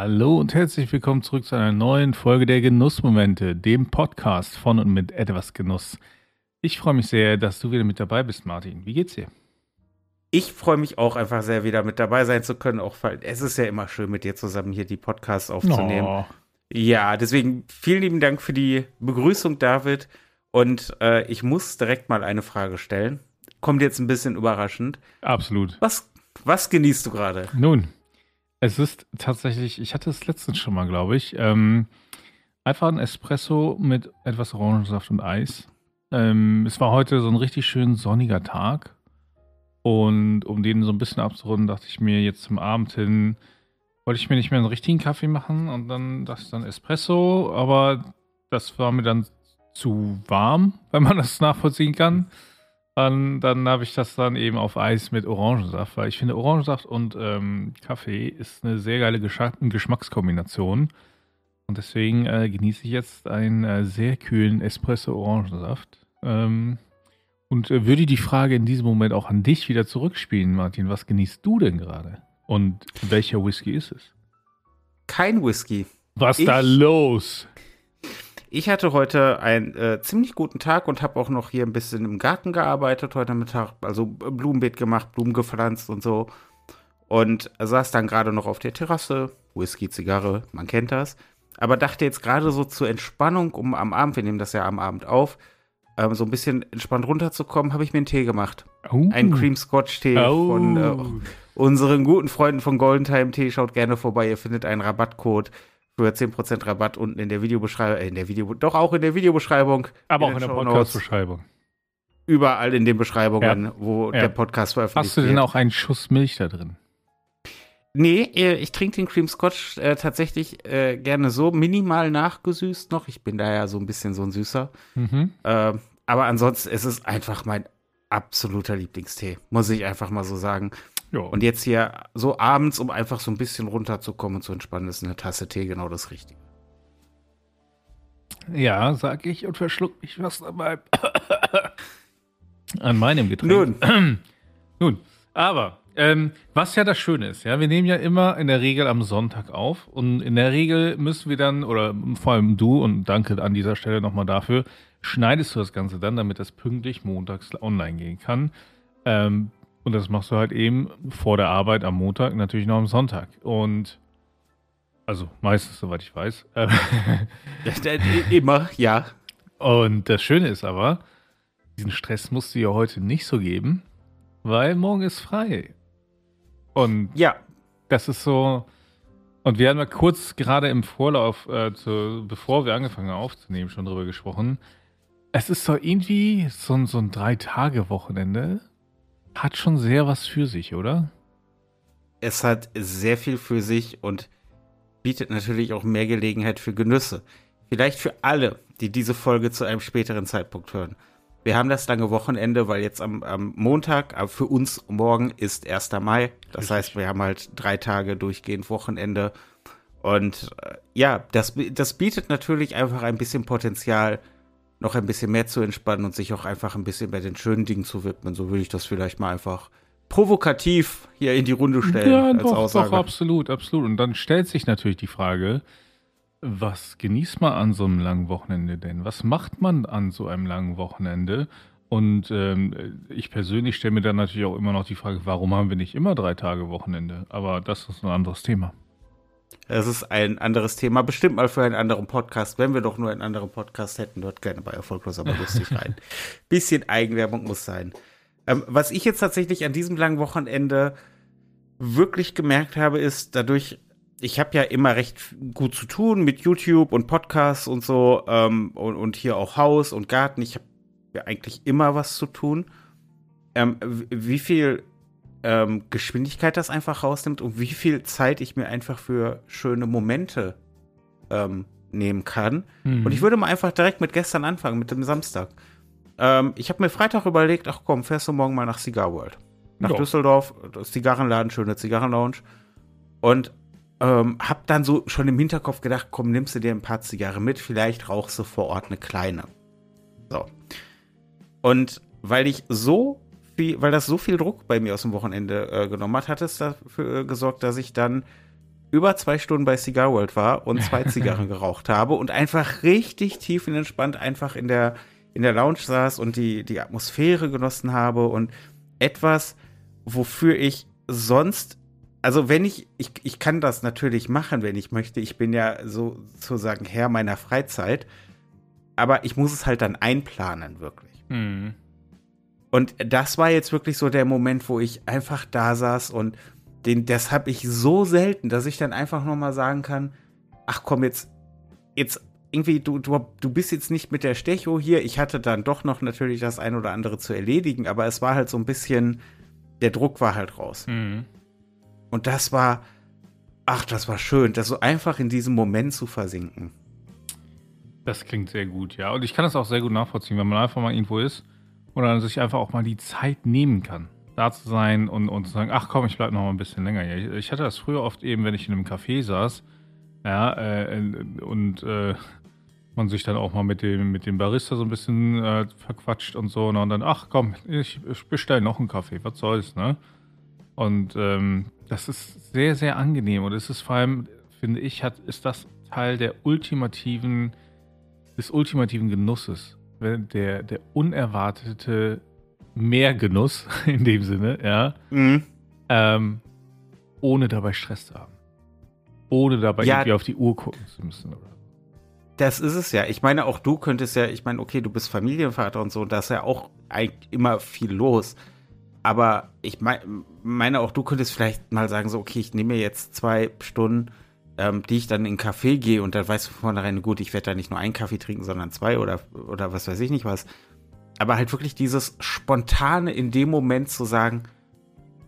Hallo und herzlich willkommen zurück zu einer neuen Folge der Genussmomente, dem Podcast von und mit etwas Genuss. Ich freue mich sehr, dass du wieder mit dabei bist, Martin. Wie geht's dir? Ich freue mich auch einfach sehr, wieder mit dabei sein zu können. Auch weil es ist ja immer schön, mit dir zusammen hier die Podcasts aufzunehmen. Oh. Ja, deswegen vielen lieben Dank für die Begrüßung, David. Und äh, ich muss direkt mal eine Frage stellen. Kommt jetzt ein bisschen überraschend. Absolut. Was, was genießt du gerade? Nun, es ist tatsächlich, ich hatte es letztens schon mal, glaube ich, ähm, einfach ein Espresso mit etwas Orangensaft und Eis. Ähm, es war heute so ein richtig schön sonniger Tag. Und um den so ein bisschen abzurunden, dachte ich mir jetzt zum Abend hin, wollte ich mir nicht mehr einen richtigen Kaffee machen und dann dachte ich dann Espresso, aber das war mir dann zu warm, wenn man das nachvollziehen kann. Dann, dann habe ich das dann eben auf Eis mit Orangensaft, weil ich finde, Orangensaft und ähm, Kaffee ist eine sehr geile Geschmackskombination. Und deswegen äh, genieße ich jetzt einen äh, sehr kühlen Espresso-Orangensaft. Ähm, und äh, würde die Frage in diesem Moment auch an dich wieder zurückspielen, Martin. Was genießt du denn gerade? Und welcher Whisky ist es? Kein Whisky. Was ich, da los? Ich hatte heute einen äh, ziemlich guten Tag und habe auch noch hier ein bisschen im Garten gearbeitet heute Mittag. Also Blumenbeet gemacht, Blumen gepflanzt und so. Und saß dann gerade noch auf der Terrasse. Whisky, Zigarre, man kennt das. Aber dachte jetzt gerade so zur Entspannung, um am Abend, wir nehmen das ja am Abend auf, ähm, so ein bisschen entspannt runterzukommen, habe ich mir einen Tee gemacht. Oh. Einen Cream Scotch Tee oh. von äh, unseren guten Freunden von Golden Time Tee. Schaut gerne vorbei, ihr findet einen Rabattcode für 10% Rabatt unten in der Videobeschreibung, äh, in der Video, doch auch in der Videobeschreibung. Aber auch in der Podcast-Beschreibung. Überall in den Beschreibungen, ja. wo ja. der Podcast veröffentlicht wird. Hast du denn wird. auch einen Schuss Milch da drin? Nee, äh, ich trinke den Cream Scotch äh, tatsächlich äh, gerne so, minimal nachgesüßt noch. Ich bin da ja so ein bisschen so ein Süßer. Mhm. Äh, aber ansonsten ist es einfach mein absoluter Lieblingstee, muss ich einfach mal so sagen. Jo. Und jetzt hier so abends, um einfach so ein bisschen runterzukommen und zu entspannen, ist eine Tasse Tee genau das Richtige. Ja, sag ich und verschluck mich was dabei. An meinem Getränk. Nun. Nun, aber ähm, was ja das Schöne ist, ja, wir nehmen ja immer in der Regel am Sonntag auf und in der Regel müssen wir dann, oder vor allem du, und danke an dieser Stelle nochmal dafür, schneidest du das Ganze dann, damit das pünktlich montags online gehen kann. Ähm, und das machst du halt eben vor der Arbeit am Montag, natürlich noch am Sonntag. Und also meistens, soweit ich weiß. Immer, ja. Und das Schöne ist aber, diesen Stress musst du ja heute nicht so geben, weil morgen ist frei. Und ja, das ist so. Und wir haben ja kurz gerade im Vorlauf, äh, zu, bevor wir angefangen haben aufzunehmen, schon drüber gesprochen. Es ist so irgendwie so, so ein Drei-Tage-Wochenende. Hat schon sehr was für sich, oder? Es hat sehr viel für sich und bietet natürlich auch mehr Gelegenheit für Genüsse. Vielleicht für alle, die diese Folge zu einem späteren Zeitpunkt hören. Wir haben das lange Wochenende, weil jetzt am, am Montag, aber für uns morgen ist 1. Mai. Das Richtig. heißt, wir haben halt drei Tage durchgehend Wochenende. Und äh, ja, das, das bietet natürlich einfach ein bisschen Potenzial, noch ein bisschen mehr zu entspannen und sich auch einfach ein bisschen bei den schönen Dingen zu widmen. So würde ich das vielleicht mal einfach provokativ hier in die Runde stellen. Ja, als doch, Aussage. doch, absolut, absolut. Und dann stellt sich natürlich die Frage, was genießt man an so einem langen Wochenende denn? Was macht man an so einem langen Wochenende? Und ähm, ich persönlich stelle mir dann natürlich auch immer noch die Frage, warum haben wir nicht immer drei Tage Wochenende? Aber das ist ein anderes Thema. Es ist ein anderes Thema, bestimmt mal für einen anderen Podcast. Wenn wir doch nur einen anderen Podcast hätten, dort gerne bei Erfolglos, aber lustig rein. Bisschen Eigenwerbung muss sein. Ähm, was ich jetzt tatsächlich an diesem langen Wochenende wirklich gemerkt habe, ist dadurch, ich habe ja immer recht gut zu tun mit YouTube und Podcasts und so ähm, und, und, hier auch Haus und Garten. Ich habe ja eigentlich immer was zu tun. Ähm, wie viel ähm, Geschwindigkeit das einfach rausnimmt und wie viel Zeit ich mir einfach für schöne Momente ähm, nehmen kann. Mhm. Und ich würde mal einfach direkt mit gestern anfangen, mit dem Samstag. Ähm, ich habe mir Freitag überlegt, ach komm, fährst du morgen mal nach Cigar World. Nach jo. Düsseldorf, Zigarrenladen, schöne Zigarrenlounge. Und ähm, hab dann so schon im Hinterkopf gedacht, komm, nimmst du dir ein paar Zigarren mit, vielleicht rauchst du vor Ort eine kleine. So. Und weil ich so viel, weil das so viel Druck bei mir aus dem Wochenende äh, genommen hat, hat es dafür äh, gesorgt, dass ich dann über zwei Stunden bei Cigar World war und zwei Zigarren geraucht habe und einfach richtig tief und entspannt einfach in der, in der Lounge saß und die, die Atmosphäre genossen habe und etwas, wofür ich sonst, also wenn ich, ich, ich kann das natürlich machen, wenn ich möchte. Ich bin ja sozusagen Herr meiner Freizeit, aber ich muss es halt dann einplanen, wirklich. Mhm. Und das war jetzt wirklich so der Moment, wo ich einfach da saß und den, das habe ich so selten, dass ich dann einfach nochmal sagen kann, ach komm, jetzt, jetzt irgendwie, du, du, du bist jetzt nicht mit der Stecho hier. Ich hatte dann doch noch natürlich das ein oder andere zu erledigen, aber es war halt so ein bisschen, der Druck war halt raus. Mhm. Und das war, ach, das war schön, das so einfach in diesem Moment zu versinken. Das klingt sehr gut, ja. Und ich kann das auch sehr gut nachvollziehen, wenn man einfach mal irgendwo ist dann sich einfach auch mal die Zeit nehmen kann, da zu sein und, und zu sagen, ach komm, ich bleib noch mal ein bisschen länger hier. Ich hatte das früher oft eben, wenn ich in einem Café saß, ja, äh, und äh, man sich dann auch mal mit dem, mit dem Barista so ein bisschen äh, verquatscht und so. Ne? Und dann, ach komm, ich, ich bestelle noch einen Kaffee, was soll's, ne? Und ähm, das ist sehr, sehr angenehm. Und es ist vor allem, finde ich, hat, ist das Teil der ultimativen, des ultimativen Genusses. Der, der unerwartete Mehrgenuss in dem Sinne, ja. Mhm. Ähm, ohne dabei Stress zu haben. Ohne dabei ja, irgendwie auf die Uhr gucken zu müssen. Oder? Das ist es ja. Ich meine, auch du könntest ja, ich meine, okay, du bist Familienvater und so, da ist ja auch eigentlich immer viel los. Aber ich mein, meine, auch du könntest vielleicht mal sagen, so, okay, ich nehme mir jetzt zwei Stunden, ähm, die ich dann in einen Café gehe und dann weißt du von vornherein, gut, ich werde da nicht nur einen Kaffee trinken, sondern zwei oder, oder was weiß ich nicht was. Aber halt wirklich dieses Spontane in dem Moment zu sagen,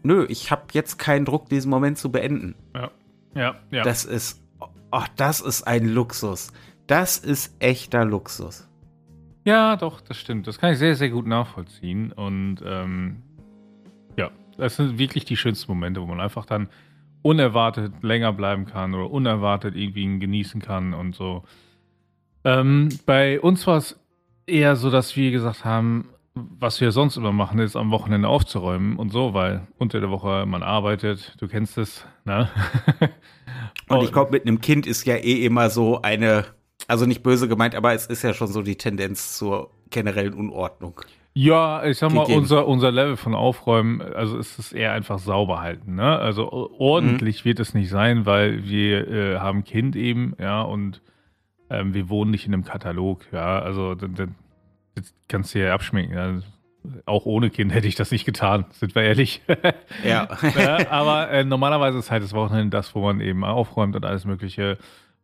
nö, ich habe jetzt keinen Druck, diesen Moment zu beenden. Ja, ja, ja. Das ist, oh, das ist ein Luxus. Das ist echter Luxus. Ja, doch, das stimmt. Das kann ich sehr, sehr gut nachvollziehen. Und ähm, ja, das sind wirklich die schönsten Momente, wo man einfach dann unerwartet länger bleiben kann oder unerwartet irgendwie ihn genießen kann und so. Ähm, bei uns war es eher so, dass wir gesagt haben, was wir sonst immer machen, ist am Wochenende aufzuräumen und so, weil unter der Woche man arbeitet, du kennst es, ne? und ich glaube, mit einem Kind ist ja eh immer so eine also nicht böse gemeint, aber es ist ja schon so die Tendenz zur generellen Unordnung. Ja, ich sag mal, unser, unser Level von Aufräumen, also ist es eher einfach sauber halten. Ne? Also ordentlich mhm. wird es nicht sein, weil wir äh, haben Kind eben, ja, und ähm, wir wohnen nicht in einem Katalog, ja. Also das, das kannst du ja abschminken. Ja. Auch ohne Kind hätte ich das nicht getan, sind wir ehrlich. ja. ja aber äh, normalerweise ist halt das Wochenende das, wo man eben aufräumt und alles Mögliche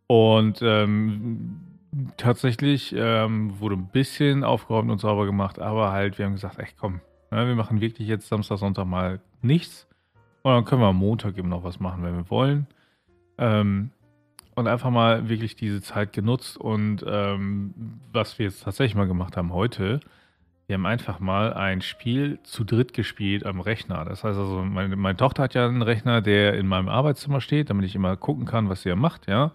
und ähm, tatsächlich ähm, wurde ein bisschen aufgeräumt und sauber gemacht, aber halt, wir haben gesagt, echt komm, ne, wir machen wirklich jetzt Samstag, Sonntag mal nichts. Und dann können wir am Montag eben noch was machen, wenn wir wollen. Ähm, und einfach mal wirklich diese Zeit genutzt. Und ähm, was wir jetzt tatsächlich mal gemacht haben heute, wir haben einfach mal ein Spiel zu dritt gespielt am Rechner. Das heißt also, meine, meine Tochter hat ja einen Rechner, der in meinem Arbeitszimmer steht, damit ich immer gucken kann, was sie ja macht, ja.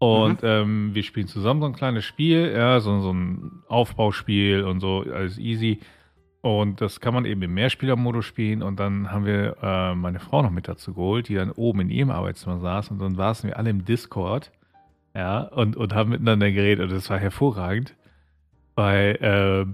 Und mhm. ähm, wir spielen zusammen so ein kleines Spiel, ja, so, so ein Aufbauspiel und so, alles easy. Und das kann man eben im Mehrspielermodus spielen. Und dann haben wir äh, meine Frau noch mit dazu geholt, die dann oben in ihrem Arbeitszimmer saß. Und dann saßen wir alle im Discord, ja, und, und haben miteinander geredet. Und das war hervorragend, weil äh,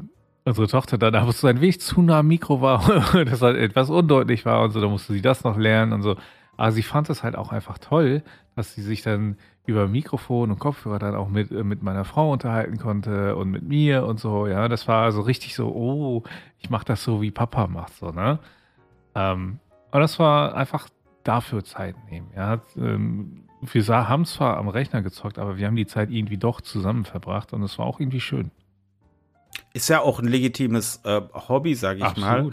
unsere Tochter dann aber so ein wenig zu nah am Mikro war und das halt etwas undeutlich war und so. Da musste sie das noch lernen und so. Aber sie fand es halt auch einfach toll, dass sie sich dann über Mikrofon und Kopfhörer dann auch mit, äh, mit meiner Frau unterhalten konnte und mit mir und so. Ja, das war also richtig so, oh, ich mache das so, wie Papa macht, so, ne? Ähm, aber das war einfach dafür Zeit nehmen. Ja, ähm, wir haben zwar am Rechner gezockt, aber wir haben die Zeit irgendwie doch zusammen verbracht und es war auch irgendwie schön. Ist ja auch ein legitimes äh, Hobby, sage ich Absolut. mal.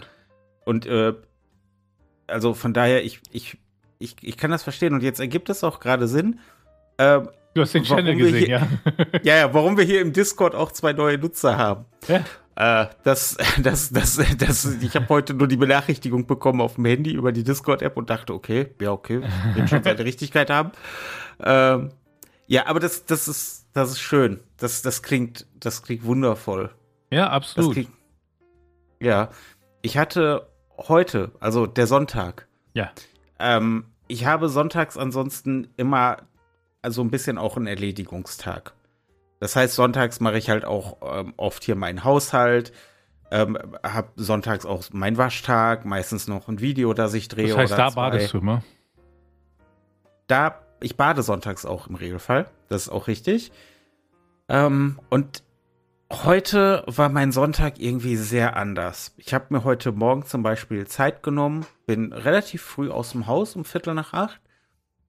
Und äh, also von daher, ich, ich, ich, ich kann das verstehen und jetzt ergibt es auch gerade Sinn, ähm, du hast den Channel gesehen, hier, ja. ja, ja, warum wir hier im Discord auch zwei neue Nutzer haben. Ja. Äh, das, das, das, das, ich habe heute nur die Benachrichtigung bekommen auf dem Handy über die Discord-App und dachte, okay, ja, okay, wird schon seine Richtigkeit haben. Ähm, ja, aber das, das ist, das ist schön. Das, das klingt, das klingt wundervoll. Ja, absolut. Klingt, ja, ich hatte heute, also der Sonntag. Ja. Ähm, ich habe sonntags ansonsten immer also ein bisschen auch einen Erledigungstag. Das heißt, sonntags mache ich halt auch ähm, oft hier meinen Haushalt, ähm, habe sonntags auch meinen Waschtag, meistens noch ein Video, das ich drehe. Das heißt, da zwei. badest du immer? Da, ich bade sonntags auch im Regelfall. Das ist auch richtig. Ähm, und heute war mein Sonntag irgendwie sehr anders. Ich habe mir heute Morgen zum Beispiel Zeit genommen, bin relativ früh aus dem Haus um Viertel nach acht,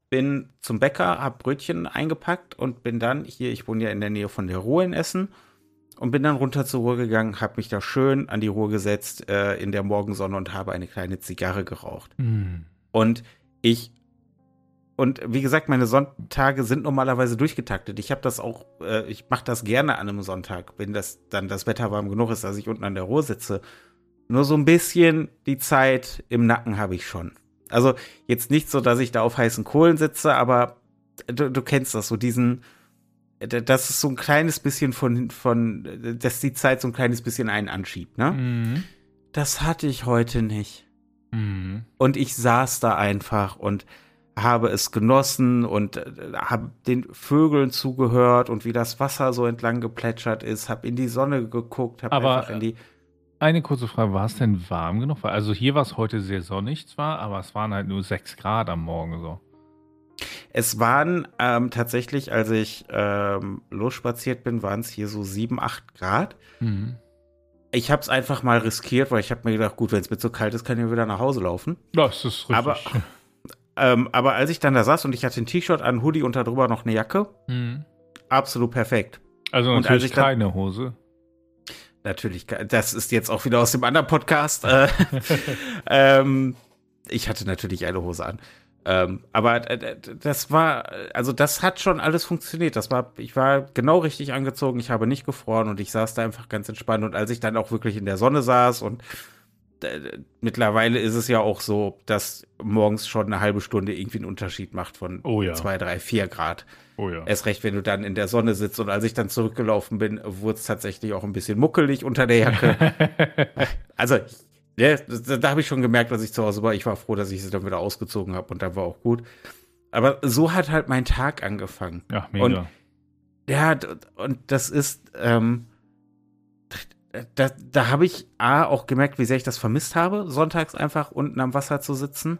bin zum Bäcker, habe Brötchen eingepackt und bin dann hier, ich wohne ja in der Nähe von der Ruhr in Essen, und bin dann runter zur Ruhr gegangen, habe mich da schön an die Ruhr gesetzt äh, in der Morgensonne und habe eine kleine Zigarre geraucht. Mm. Und ich und wie gesagt, meine Sonntage sind normalerweise durchgetaktet. Ich habe das auch, äh, ich mache das gerne an einem Sonntag, wenn das dann das Wetter warm genug ist, dass ich unten an der Ruhr sitze. Nur so ein bisschen die Zeit im Nacken habe ich schon. Also jetzt nicht so, dass ich da auf heißen Kohlen sitze, aber du, du kennst das, so diesen, das ist so ein kleines bisschen von, von, dass die Zeit so ein kleines bisschen einen anschiebt, ne? Mhm. Das hatte ich heute nicht. Mhm. Und ich saß da einfach und habe es genossen und äh, habe den Vögeln zugehört und wie das Wasser so entlang geplätschert ist, habe in die Sonne geguckt, habe einfach in die. Eine kurze Frage, war es denn warm genug? Also hier war es heute sehr sonnig zwar, aber es waren halt nur 6 Grad am Morgen so. Es waren ähm, tatsächlich, als ich ähm, losspaziert bin, waren es hier so 7, 8 Grad. Mhm. Ich habe es einfach mal riskiert, weil ich habe mir gedacht, gut, wenn es mir zu kalt ist, kann ich wieder nach Hause laufen. Das ist richtig. Aber ähm, aber als ich dann da saß und ich hatte ein T-Shirt, einen Hoodie und darüber noch eine Jacke, mhm. absolut perfekt. Also natürlich keine Hose. Natürlich, das ist jetzt auch wieder aus dem anderen Podcast. Äh, ähm, ich hatte natürlich eine Hose an. Ähm, aber äh, das war, also das hat schon alles funktioniert. Das war, ich war genau richtig angezogen, ich habe nicht gefroren und ich saß da einfach ganz entspannt. Und als ich dann auch wirklich in der Sonne saß und mittlerweile ist es ja auch so, dass morgens schon eine halbe Stunde irgendwie einen Unterschied macht von oh ja. zwei, drei, vier Grad. Oh ja. Erst recht, wenn du dann in der Sonne sitzt. Und als ich dann zurückgelaufen bin, wurde es tatsächlich auch ein bisschen muckelig unter der Jacke. also, ja, da, da habe ich schon gemerkt, als ich zu Hause war. Ich war froh, dass ich sie dann wieder ausgezogen habe und dann war auch gut. Aber so hat halt mein Tag angefangen. Ja, mega. Und, ja, und das ist, ähm, da, da habe ich A, auch gemerkt, wie sehr ich das vermisst habe, sonntags einfach unten am Wasser zu sitzen.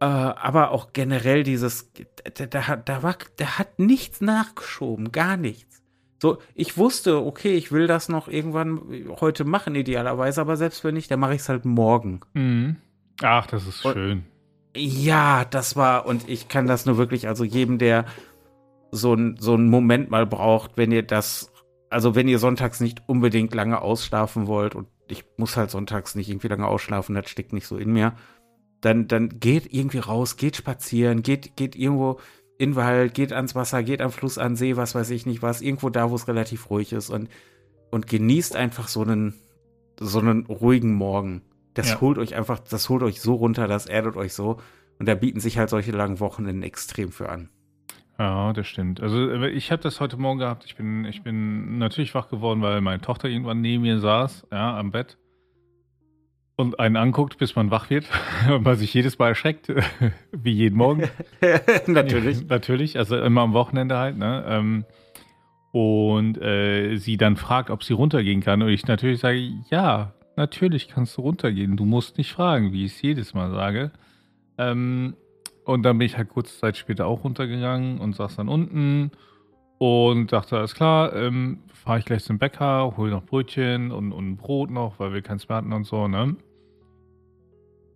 Äh, aber auch generell dieses, da, da, da war, der hat nichts nachgeschoben, gar nichts. So, ich wusste, okay, ich will das noch irgendwann heute machen, idealerweise, aber selbst wenn nicht, dann mache ich es halt morgen. Mhm. Ach, das ist und, schön. Ja, das war, und ich kann das nur wirklich, also jedem, der so, ein, so einen Moment mal braucht, wenn ihr das also wenn ihr sonntags nicht unbedingt lange ausschlafen wollt und ich muss halt sonntags nicht irgendwie lange ausschlafen, das steckt nicht so in mir, dann, dann geht irgendwie raus, geht spazieren, geht, geht irgendwo in den Wald, geht ans Wasser, geht am Fluss, an See, was weiß ich nicht was, irgendwo da, wo es relativ ruhig ist und, und genießt einfach so einen, so einen ruhigen Morgen. Das ja. holt euch einfach, das holt euch so runter, das erdet euch so. Und da bieten sich halt solche langen Wochenenden extrem für an. Ja, das stimmt. Also äh, ich habe das heute Morgen gehabt. Ich bin, ich bin natürlich wach geworden, weil meine Tochter irgendwann neben mir saß, ja, am Bett und einen anguckt, bis man wach wird und man sich jedes Mal erschreckt, wie jeden Morgen. natürlich. natürlich, also immer am Wochenende halt, ne? Ähm, und äh, sie dann fragt, ob sie runtergehen kann. Und ich natürlich sage, ja, natürlich kannst du runtergehen. Du musst nicht fragen, wie ich es jedes Mal sage. Ähm, und dann bin ich halt kurze Zeit später auch runtergegangen und saß dann unten und dachte, alles klar, ähm, fahre ich gleich zum Bäcker, hole noch Brötchen und, und Brot noch, weil wir keins mehr hatten und so, ne?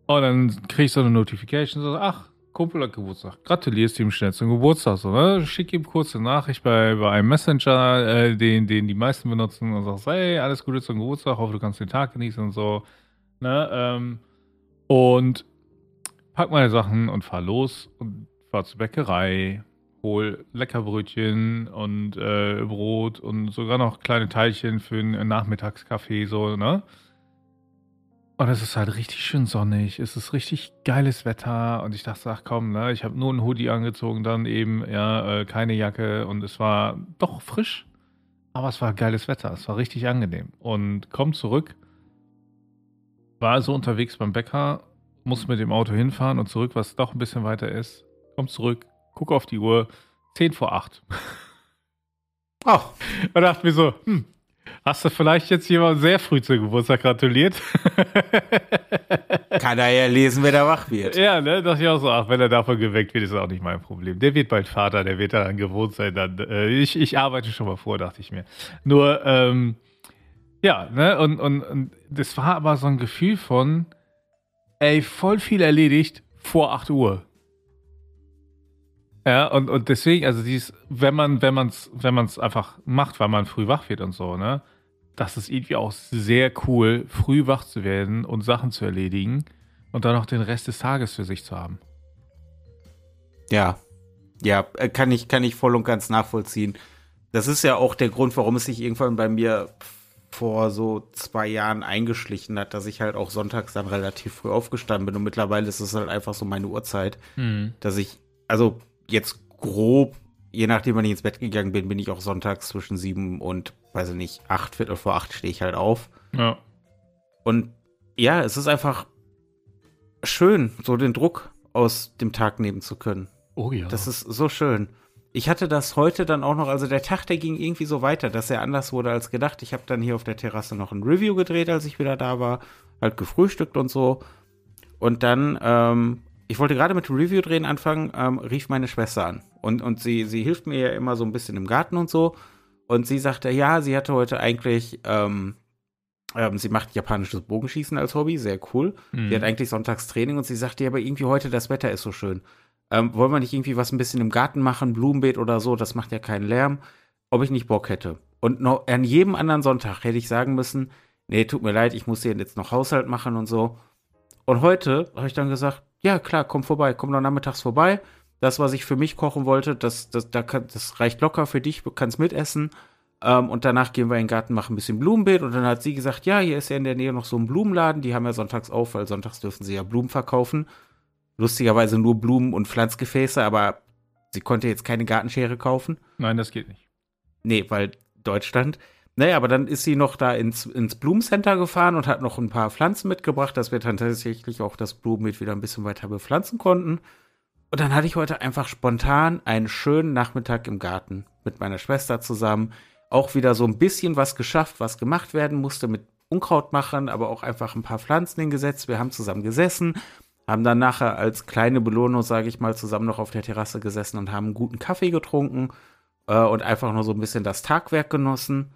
Und dann krieg ich so eine Notification, so, ach, Kumpel hat Geburtstag. Gratulierst ihm schnell zum Geburtstag, so, ne? Schick ihm kurze Nachricht bei, bei einem Messenger, äh, den, den die meisten benutzen und sagst, hey, alles Gute zum Geburtstag, hoffe, du kannst den Tag genießen und so, ne? Ähm, und pack meine Sachen und fahr los und fahr zur Bäckerei, hol Leckerbrötchen und äh, Brot und sogar noch kleine Teilchen für einen Nachmittagskaffee, so, ne? Und es ist halt richtig schön sonnig, es ist richtig geiles Wetter und ich dachte, ach komm, ne, ich habe nur einen Hoodie angezogen, dann eben, ja, äh, keine Jacke und es war doch frisch, aber es war geiles Wetter, es war richtig angenehm. Und komm zurück, war also unterwegs beim Bäcker musst mit dem Auto hinfahren und zurück, was doch ein bisschen weiter ist. Komm zurück, guck auf die Uhr, 10 vor 8. Oh. Und dachte mir so, hm, hast du vielleicht jetzt jemand sehr früh zu Geburtstag gratuliert? Kann er ja lesen, wenn er wach wird. Ja, ne, dachte ich auch so, ach, wenn er davon geweckt wird, ist auch nicht mein Problem. Der wird bald Vater, der wird daran gewohnt sein. Dann, äh, ich, ich arbeite schon mal vor, dachte ich mir. Nur, ähm, ja, ne, und, und, und das war aber so ein Gefühl von, ey, voll viel erledigt vor 8 Uhr. Ja, und, und deswegen, also dies, wenn man, wenn man es, wenn man es einfach macht, weil man früh wach wird und so, ne, das ist irgendwie auch sehr cool, früh wach zu werden und Sachen zu erledigen und dann noch den Rest des Tages für sich zu haben. Ja, ja, äh, kann ich, kann ich voll und ganz nachvollziehen. Das ist ja auch der Grund, warum es sich irgendwann bei mir vor so zwei Jahren eingeschlichen hat, dass ich halt auch sonntags dann relativ früh aufgestanden bin und mittlerweile ist es halt einfach so meine Uhrzeit, mhm. dass ich, also jetzt grob, je nachdem, wann ich ins Bett gegangen bin, bin ich auch sonntags zwischen sieben und, weiß ich nicht, acht, Viertel vor acht stehe ich halt auf. Ja. Und ja, es ist einfach schön, so den Druck aus dem Tag nehmen zu können. Oh ja. Das ist so schön. Ich hatte das heute dann auch noch, also der Tag, der ging irgendwie so weiter, dass er anders wurde als gedacht. Ich habe dann hier auf der Terrasse noch ein Review gedreht, als ich wieder da war, halt gefrühstückt und so. Und dann ähm, ich wollte gerade mit dem Review drehen anfangen, ähm, rief meine Schwester an. Und, und sie, sie hilft mir ja immer so ein bisschen im Garten und so. Und sie sagte, ja, sie hatte heute eigentlich, ähm, ähm, sie macht japanisches Bogenschießen als Hobby, sehr cool. Mhm. Die hat eigentlich Sonntagstraining und sie sagte, ja, aber irgendwie heute das Wetter ist so schön. Ähm, wollen wir nicht irgendwie was ein bisschen im Garten machen, Blumenbeet oder so, das macht ja keinen Lärm, ob ich nicht Bock hätte. Und noch, an jedem anderen Sonntag hätte ich sagen müssen, nee, tut mir leid, ich muss hier jetzt noch Haushalt machen und so. Und heute habe ich dann gesagt, ja, klar, komm vorbei, komm doch nachmittags vorbei. Das, was ich für mich kochen wollte, das, das, das, das reicht locker für dich, du kannst mitessen. Ähm, und danach gehen wir in den Garten, machen ein bisschen Blumenbeet. Und dann hat sie gesagt, ja, hier ist ja in der Nähe noch so ein Blumenladen. Die haben ja sonntags auf, weil sonntags dürfen sie ja Blumen verkaufen. Lustigerweise nur Blumen und Pflanzgefäße, aber sie konnte jetzt keine Gartenschere kaufen. Nein, das geht nicht. Nee, weil Deutschland. Naja, aber dann ist sie noch da ins, ins Blumencenter gefahren und hat noch ein paar Pflanzen mitgebracht, dass wir dann tatsächlich auch das Blumenbeet wieder ein bisschen weiter bepflanzen konnten. Und dann hatte ich heute einfach spontan einen schönen Nachmittag im Garten mit meiner Schwester zusammen. Auch wieder so ein bisschen was geschafft, was gemacht werden musste mit Unkraut machen, aber auch einfach ein paar Pflanzen hingesetzt. Wir haben zusammen gesessen, haben dann nachher als kleine Belohnung, sage ich mal, zusammen noch auf der Terrasse gesessen und haben einen guten Kaffee getrunken äh, und einfach nur so ein bisschen das Tagwerk genossen.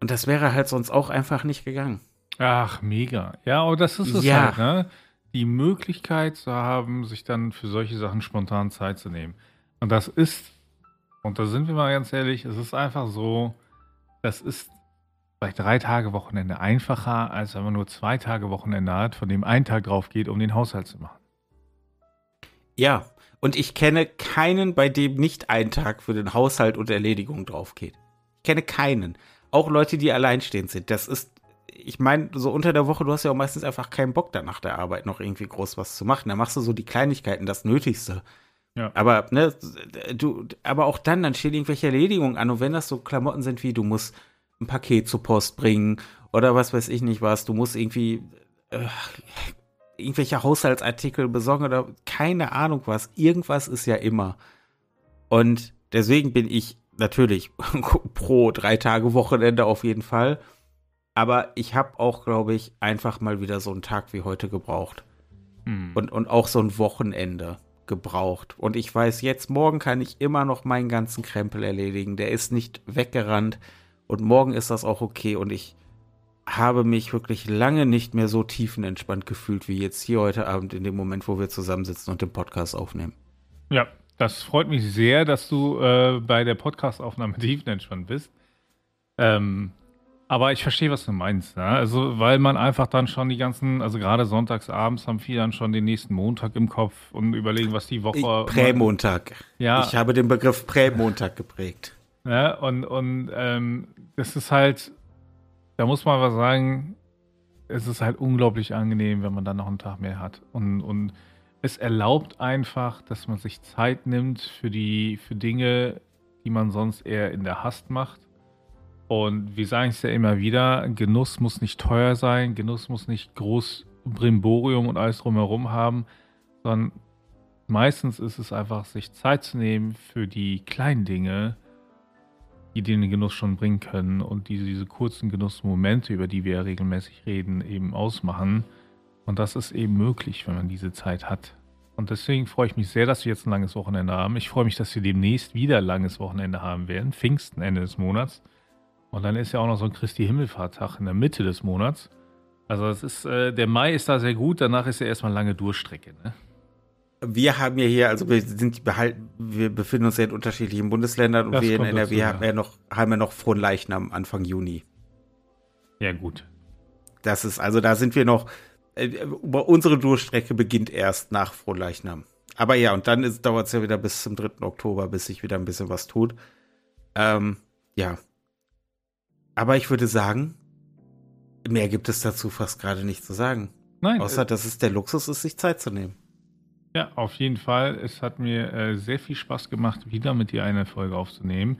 Und das wäre halt sonst auch einfach nicht gegangen. Ach, mega. Ja, aber das ist es ja. halt, ne? Die Möglichkeit zu haben, sich dann für solche Sachen spontan Zeit zu nehmen. Und das ist, und da sind wir mal ganz ehrlich, es ist einfach so, das ist bei drei Tage Wochenende einfacher, als wenn man nur zwei Tage Wochenende hat, von dem ein Tag drauf geht, um den Haushalt zu machen. Ja, und ich kenne keinen, bei dem nicht ein Tag für den Haushalt und Erledigung drauf geht. Ich kenne keinen auch Leute, die alleinstehend sind. Das ist, ich meine, so unter der Woche, du hast ja auch meistens einfach keinen Bock, dann nach der Arbeit noch irgendwie groß was zu machen. Da machst du so die Kleinigkeiten, das Nötigste. Ja. Aber, ne, du, aber auch dann, dann stehen irgendwelche Erledigungen an. Und wenn das so Klamotten sind wie, du musst ein Paket zur Post bringen oder was weiß ich nicht was, du musst irgendwie äh, irgendwelche Haushaltsartikel besorgen oder keine Ahnung was. Irgendwas ist ja immer. Und deswegen bin ich natürlich pro drei Tage Wochenende auf jeden Fall. Aber ich habe auch, glaube ich, einfach mal wieder so einen Tag wie heute gebraucht. Hm. Und, und auch so ein Wochenende gebraucht. Und ich weiß, jetzt morgen kann ich immer noch meinen ganzen Krempel erledigen. Der ist nicht weggerannt. Und morgen ist das auch okay. Und ich habe mich wirklich lange nicht mehr so tiefenentspannt gefühlt wie jetzt hier heute Abend in dem Moment, wo wir zusammensitzen und den Podcast aufnehmen. Ja, das freut mich sehr, dass du äh, bei der Podcastaufnahme tiefenentspannt bist. Ähm, aber ich verstehe, was du meinst. Ne? Also, weil man einfach dann schon die ganzen, also gerade sonntags abends haben viele dann schon den nächsten Montag im Kopf und überlegen, was die Woche. Prämontag. Ja. Ich habe den Begriff Prämontag geprägt. Ja, und, und ähm, das ist halt, da muss man was sagen, es ist halt unglaublich angenehm, wenn man dann noch einen Tag mehr hat. Und, und es erlaubt einfach, dass man sich Zeit nimmt für die für Dinge, die man sonst eher in der Hast macht. Und wir sagen es ja immer wieder, Genuss muss nicht teuer sein, Genuss muss nicht groß Brimborium und alles drumherum haben, sondern meistens ist es einfach, sich Zeit zu nehmen für die kleinen Dinge, die den Genuss schon bringen können und diese, diese kurzen Genussmomente, über die wir ja regelmäßig reden, eben ausmachen. Und das ist eben möglich, wenn man diese Zeit hat. Und deswegen freue ich mich sehr, dass wir jetzt ein langes Wochenende haben. Ich freue mich, dass wir demnächst wieder ein langes Wochenende haben werden. Pfingsten Ende des Monats. Und dann ist ja auch noch so ein Christi Himmelfahrttag in der Mitte des Monats. Also es ist, äh, der Mai ist da sehr gut, danach ist ja erstmal lange Durchstrecke. Ne? Wir haben ja hier, also wir sind behalten, wir befinden uns ja in unterschiedlichen Bundesländern und das wir in NRW dazu, haben ja noch, haben ja noch frohen Leichnam Anfang Juni. Ja, gut. Das ist, also da sind wir noch, äh, unsere Durchstrecke beginnt erst nach Frohleichnam. Aber ja, und dann dauert es ja wieder bis zum 3. Oktober, bis sich wieder ein bisschen was tut. Ähm, ja. Aber ich würde sagen, mehr gibt es dazu fast gerade nicht zu sagen. Nein. Außer, äh, dass es der Luxus ist, sich Zeit zu nehmen. Ja, auf jeden Fall. Es hat mir äh, sehr viel Spaß gemacht, wieder mit dir eine Folge aufzunehmen.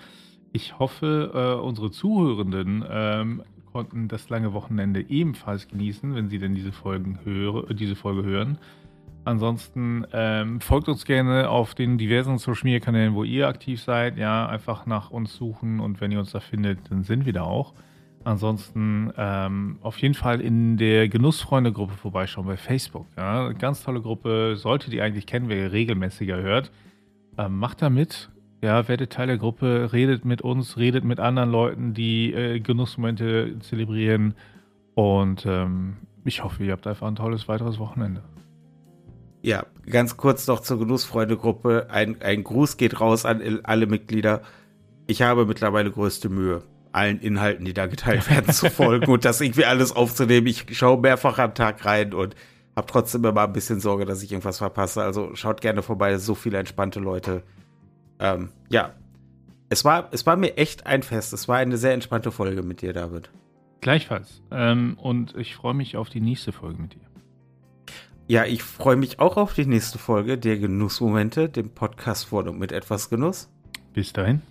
Ich hoffe, äh, unsere Zuhörenden ähm, konnten das lange Wochenende ebenfalls genießen, wenn sie denn diese, Folgen höre, diese Folge hören. Ansonsten ähm, folgt uns gerne auf den diversen Social Media Kanälen, wo ihr aktiv seid. Ja, einfach nach uns suchen und wenn ihr uns da findet, dann sind wir da auch. Ansonsten ähm, auf jeden Fall in der Genussfreunde-Gruppe vorbeischauen bei Facebook. Ja. Ganz tolle Gruppe, solltet ihr eigentlich kennen, wer ihr regelmäßiger hört. Ähm, macht da mit, ja, werdet Teil der Gruppe, redet mit uns, redet mit anderen Leuten, die äh, Genussmomente zelebrieren. Und ähm, ich hoffe, ihr habt einfach ein tolles weiteres Wochenende. Ja, ganz kurz noch zur Genussfreunde-Gruppe. Ein, ein Gruß geht raus an alle Mitglieder. Ich habe mittlerweile größte Mühe allen Inhalten, die da geteilt werden, zu folgen und das irgendwie alles aufzunehmen. Ich schaue mehrfach am Tag rein und habe trotzdem immer ein bisschen Sorge, dass ich irgendwas verpasse. Also schaut gerne vorbei, so viele entspannte Leute. Ähm, ja, es war, es war mir echt ein Fest. Es war eine sehr entspannte Folge mit dir, David. Gleichfalls. Ähm, und ich freue mich auf die nächste Folge mit dir. Ja, ich freue mich auch auf die nächste Folge der Genussmomente, dem Podcast von und mit etwas Genuss. Bis dahin.